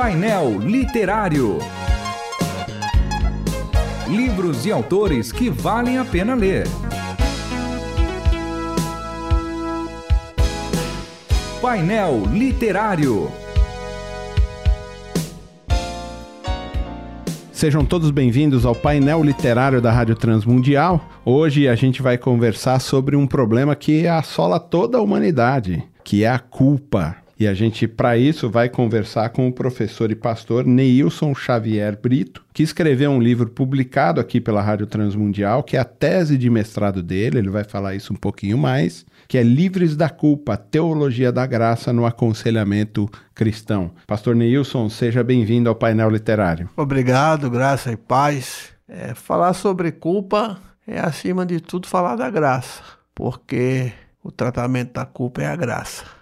Painel Literário. Livros e autores que valem a pena ler. Painel Literário. Sejam todos bem-vindos ao painel literário da Rádio Transmundial. Hoje a gente vai conversar sobre um problema que assola toda a humanidade, que é a culpa. E a gente, para isso, vai conversar com o professor e pastor Neilson Xavier Brito, que escreveu um livro publicado aqui pela Rádio Transmundial, que é a tese de mestrado dele, ele vai falar isso um pouquinho mais, que é Livres da Culpa, Teologia da Graça no Aconselhamento Cristão. Pastor Neilson, seja bem-vindo ao painel literário. Obrigado, graça e paz. É, falar sobre culpa é, acima de tudo, falar da graça, porque o tratamento da culpa é a graça.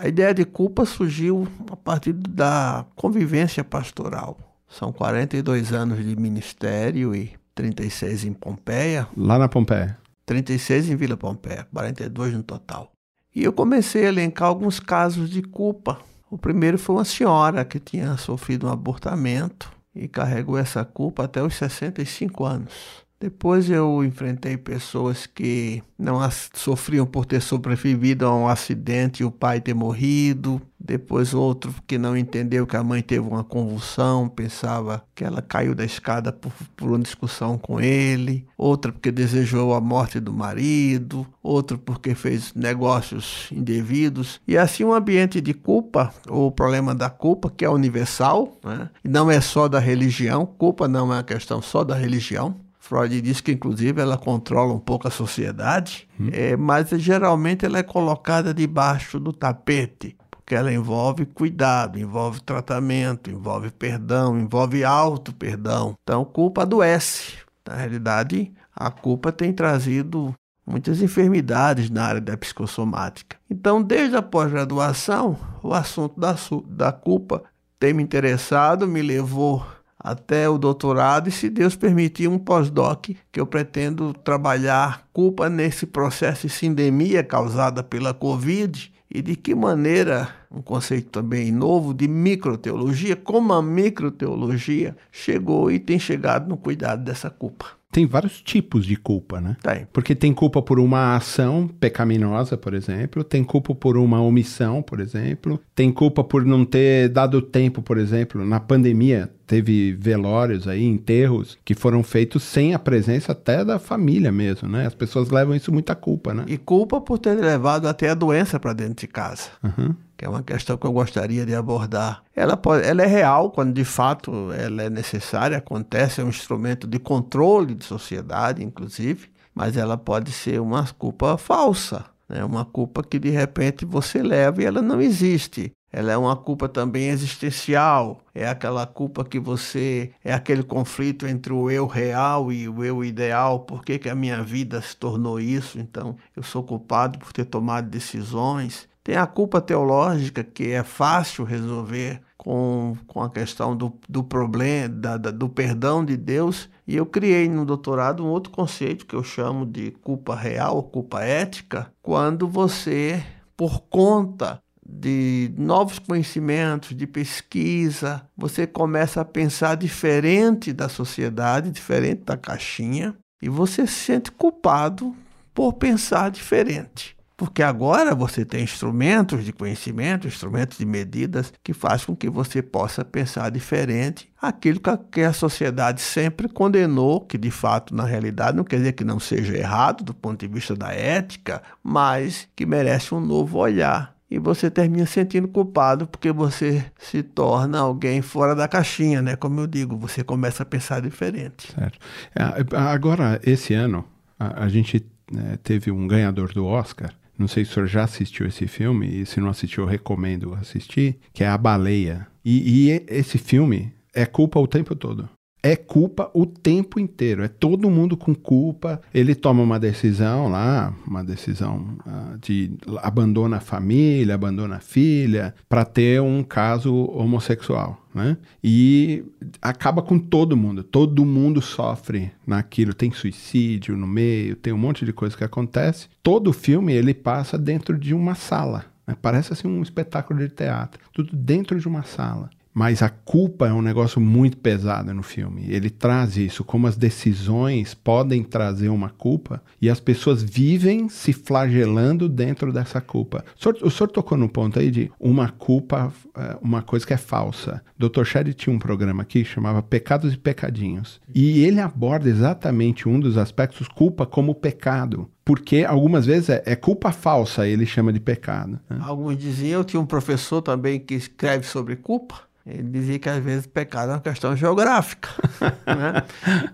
A ideia de culpa surgiu a partir da convivência pastoral. São 42 anos de ministério e 36 em Pompeia. Lá na Pompeia. 36 em Vila Pompeia, 42 no total. E eu comecei a elencar alguns casos de culpa. O primeiro foi uma senhora que tinha sofrido um abortamento e carregou essa culpa até os 65 anos. Depois eu enfrentei pessoas que não sofriam por ter sobrevivido a um acidente e o pai ter morrido. Depois outro que não entendeu que a mãe teve uma convulsão, pensava que ela caiu da escada por, por uma discussão com ele. Outra porque desejou a morte do marido. Outro porque fez negócios indevidos. E assim um ambiente de culpa, ou o problema da culpa, que é universal, né? não é só da religião. Culpa não é uma questão só da religião Freud diz que, inclusive, ela controla um pouco a sociedade, hum. é, mas geralmente ela é colocada debaixo do tapete, porque ela envolve cuidado, envolve tratamento, envolve perdão, envolve auto-perdão. Então, culpa adoece. Na realidade, a culpa tem trazido muitas enfermidades na área da psicossomática. Então, desde a pós-graduação, o assunto da, da culpa tem me interessado, me levou até o doutorado e, se Deus permitir, um pós-doc, que eu pretendo trabalhar culpa nesse processo de sindemia causada pela Covid e de que maneira, um conceito também novo de microteologia, como a microteologia chegou e tem chegado no cuidado dessa culpa tem vários tipos de culpa, né? Tem. Porque tem culpa por uma ação pecaminosa, por exemplo, tem culpa por uma omissão, por exemplo, tem culpa por não ter dado tempo, por exemplo, na pandemia teve velórios aí, enterros que foram feitos sem a presença até da família mesmo, né? As pessoas levam isso muita culpa, né? E culpa por ter levado até a doença para dentro de casa. Uhum que é uma questão que eu gostaria de abordar. Ela, pode, ela é real quando de fato ela é necessária, acontece, é um instrumento de controle de sociedade, inclusive, mas ela pode ser uma culpa falsa, né? uma culpa que de repente você leva e ela não existe. Ela é uma culpa também existencial, é aquela culpa que você. é aquele conflito entre o eu real e o eu ideal. Por que, que a minha vida se tornou isso? Então, eu sou culpado por ter tomado decisões. Tem a culpa teológica, que é fácil resolver com, com a questão do, do problema, da, da, do perdão de Deus. E eu criei no doutorado um outro conceito que eu chamo de culpa real, culpa ética, quando você, por conta de novos conhecimentos, de pesquisa, você começa a pensar diferente da sociedade, diferente da caixinha, e você se sente culpado por pensar diferente porque agora você tem instrumentos de conhecimento, instrumentos de medidas que faz com que você possa pensar diferente aquilo que a sociedade sempre condenou, que de fato na realidade não quer dizer que não seja errado do ponto de vista da ética, mas que merece um novo olhar e você termina sentindo culpado porque você se torna alguém fora da caixinha, né? Como eu digo, você começa a pensar diferente. Certo. É, agora, esse ano, a, gente né, teve um ganhador do Oscar não sei se o senhor já assistiu esse filme, e se não assistiu, recomendo assistir, que é A Baleia. E, e esse filme é culpa o tempo todo é culpa o tempo inteiro. É todo mundo com culpa. Ele toma uma decisão lá, uma decisão uh, de abandona a família, abandona a filha, para ter um caso homossexual. Né? E acaba com todo mundo. Todo mundo sofre naquilo. Tem suicídio no meio, tem um monte de coisa que acontece. Todo filme ele passa dentro de uma sala. Né? Parece assim um espetáculo de teatro. Tudo dentro de uma sala. Mas a culpa é um negócio muito pesado no filme. Ele traz isso, como as decisões podem trazer uma culpa e as pessoas vivem se flagelando dentro dessa culpa. O senhor, o senhor tocou no ponto aí de uma culpa, é, uma coisa que é falsa. Dr. Sherry tinha um programa aqui chamava Pecados e Pecadinhos. E ele aborda exatamente um dos aspectos culpa como pecado porque algumas vezes é, é, culpa falsa, ele chama de pecado. Né? Alguns diziam, eu tinha um professor também que escreve sobre culpa, ele dizia que às vezes pecado é uma questão geográfica. né?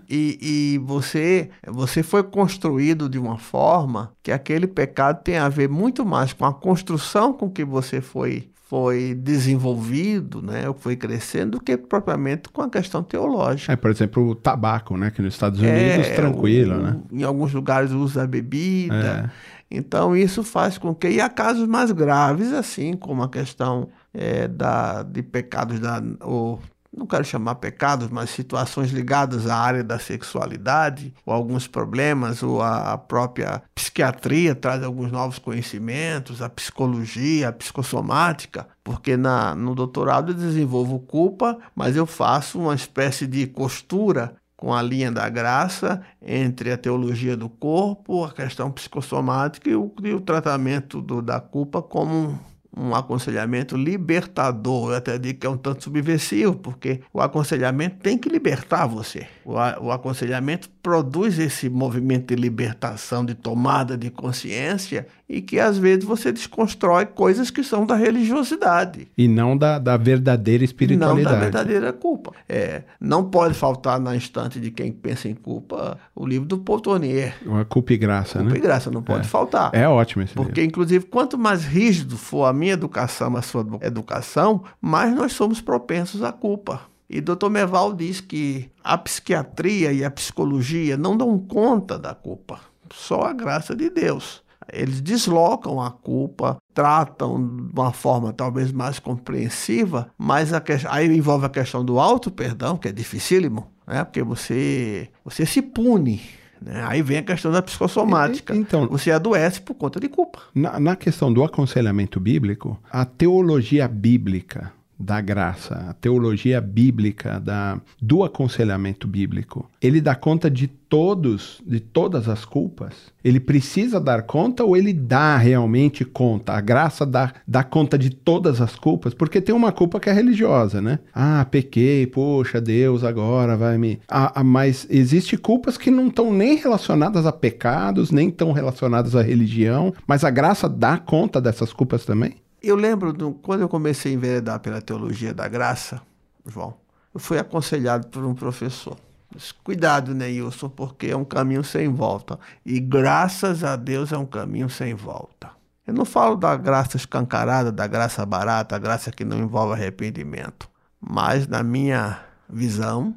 e, e você, você foi construído de uma forma que aquele pecado tem a ver muito mais com a construção com que você foi foi desenvolvido, né, ou foi crescendo, do que propriamente com a questão teológica. É, por exemplo, o tabaco, né, que nos Estados Unidos, é, tranquilo, o, né? Em alguns lugares usa a bebida. É. Então, isso faz com que... E há casos mais graves, assim, como a questão é, da, de pecados da... Ou, não quero chamar pecados, mas situações ligadas à área da sexualidade, ou alguns problemas, ou a própria psiquiatria traz alguns novos conhecimentos, a psicologia, a psicossomática, porque na, no doutorado eu desenvolvo culpa, mas eu faço uma espécie de costura com a linha da graça entre a teologia do corpo, a questão psicossomática e o, e o tratamento do, da culpa como um aconselhamento libertador. Eu até digo que é um tanto subversivo, porque o aconselhamento tem que libertar você. O, o aconselhamento produz esse movimento de libertação, de tomada de consciência, e que às vezes você desconstrói coisas que são da religiosidade. E não da, da verdadeira espiritualidade. Não da verdadeira culpa. É, não pode faltar na instante de quem pensa em culpa o livro do Paul Tournier. Uma culpa e graça, culpa né? Culpa e graça, não pode é. faltar. É ótimo esse Porque, livro. inclusive, quanto mais rígido for a minha educação, a sua educação, mais nós somos propensos à culpa. E Dr. Meval diz que a psiquiatria e a psicologia não dão conta da culpa, só a graça de Deus. Eles deslocam a culpa, tratam de uma forma talvez mais compreensiva, mas a que... aí envolve a questão do auto-perdão, que é dificílimo, né? porque você, você se pune. Né? Aí vem a questão da psicossomática. Então, você adoece por conta de culpa. Na, na questão do aconselhamento bíblico, a teologia bíblica da graça, a teologia bíblica da, do aconselhamento bíblico, ele dá conta de todos, de todas as culpas? Ele precisa dar conta ou ele dá realmente conta? A graça dá, dá conta de todas as culpas? Porque tem uma culpa que é religiosa, né? Ah, pequei, poxa, Deus agora vai me. Ah, ah mas existe culpas que não estão nem relacionadas a pecados, nem estão relacionadas à religião, mas a graça dá conta dessas culpas também? Eu lembro do, quando eu comecei a enveredar pela teologia da graça, João, eu fui aconselhado por um professor. Disse, Cuidado, Neilson, porque é um caminho sem volta. E graças a Deus é um caminho sem volta. Eu não falo da graça escancarada, da graça barata, a graça que não envolve arrependimento. Mas, na minha visão,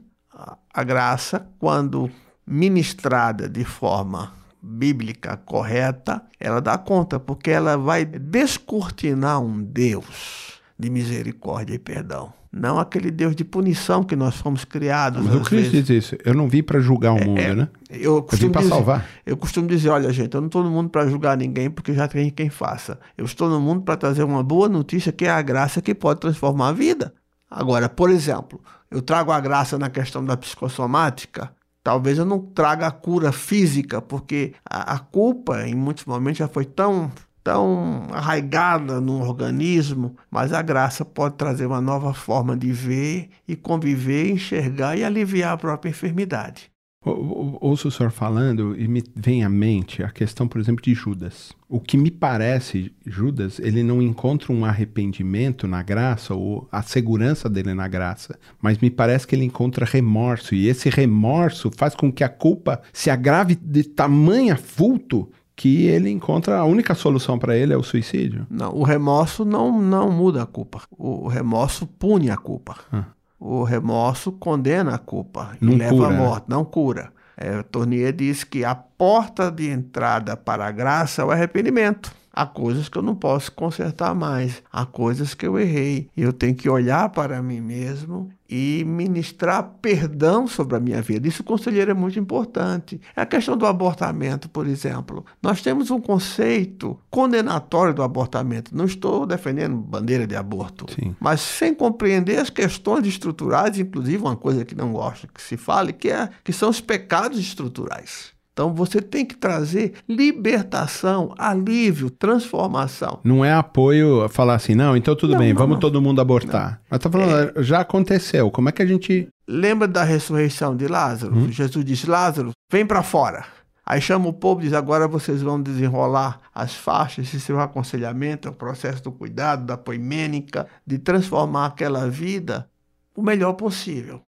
a graça, quando ministrada de forma bíblica correta, ela dá conta, porque ela vai descortinar um Deus de misericórdia e perdão. Não aquele Deus de punição que nós fomos criados. Mas o Cristo diz isso. Eu não vim para julgar o é, mundo, é, né? Eu, eu vim para salvar. Eu costumo dizer, olha, gente, eu não estou no mundo para julgar ninguém, porque já tem quem faça. Eu estou no mundo para trazer uma boa notícia, que é a graça que pode transformar a vida. Agora, por exemplo, eu trago a graça na questão da psicossomática, Talvez eu não traga a cura física, porque a, a culpa, em muitos momentos, já foi tão tão arraigada no organismo, mas a graça pode trazer uma nova forma de ver e conviver, enxergar e aliviar a própria enfermidade. Ouço o senhor falando e me vem à mente a questão, por exemplo, de Judas. O que me parece, Judas, ele não encontra um arrependimento na graça ou a segurança dele na graça, mas me parece que ele encontra remorso e esse remorso faz com que a culpa se agrave de tamanha vulto que ele encontra a única solução para ele é o suicídio. Não, o remorso não, não muda a culpa. O remorso pune a culpa. Ah. O remorso condena a culpa não e leva cura. à morte, não cura. É, Tournier diz que a porta de entrada para a graça é o arrependimento. Há coisas que eu não posso consertar mais, há coisas que eu errei. Eu tenho que olhar para mim mesmo e ministrar perdão sobre a minha vida. Isso, conselheiro, é muito importante. É a questão do abortamento, por exemplo. Nós temos um conceito condenatório do abortamento. Não estou defendendo bandeira de aborto, Sim. mas sem compreender as questões estruturais, inclusive uma coisa que não gosto que se fale, que, é, que são os pecados estruturais. Então você tem que trazer libertação, alívio, transformação. Não é apoio a falar assim, não, então tudo Não, bem, não, vamos não. todo mundo abortar. Mas tá falando, já aconteceu. Como é que a gente. Lembra da ressurreição de Lázaro? Jesus disse: Lázaro, vem para fora. Aí chama o povo e diz: agora vocês vão desenrolar as faixas, esse seu aconselhamento, o processo do cuidado, da poimênica, de transformar aquela vida o melhor possível,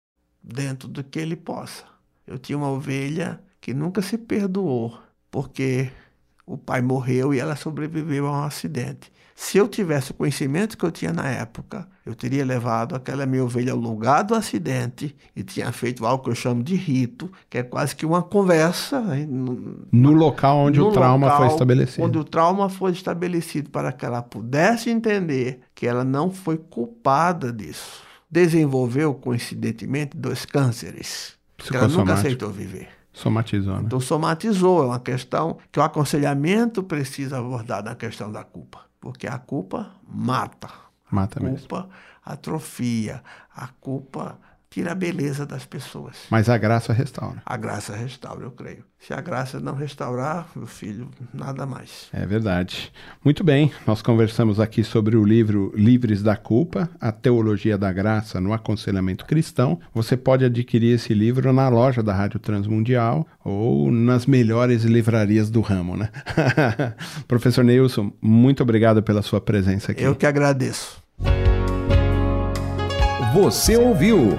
dentro do que ele possa. Eu tinha uma ovelha que nunca se perdoou, porque o pai morreu e ela sobreviveu a um acidente. Se eu tivesse o conhecimento que eu tinha na época, eu teria levado aquela minha ovelha ao lugar do acidente e tinha feito algo que eu chamo de rito, que é quase que uma conversa hein, no- No local onde no o trauma local foi estabelecido. Onde o trauma foi estabelecido para que ela pudesse entender que ela não foi culpada disso. Desenvolveu, coincidentemente, dois cânceres. Que ela nunca aceitou viver. Somatizou, né? Então somatizou, é uma questão que o aconselhamento precisa abordar na questão da culpa. Porque a culpa mata. Mata A mesmo. culpa atrofia. A culpa tira a beleza das pessoas. Mas a graça restaura. A graça restaura, eu creio. Se a graça não restaurar, meu filho, nada mais. É verdade. Muito bem, nós conversamos aqui sobre o livro Livres da Culpa, a Teologia da Graça no Aconselhamento Cristão. Você pode adquirir esse livro na loja da Rádio Transmundial ou nas melhores livrarias do ramo, né? Professor Neilson, muito obrigado pela sua presença aqui. Eu que agradeço. Você ouviu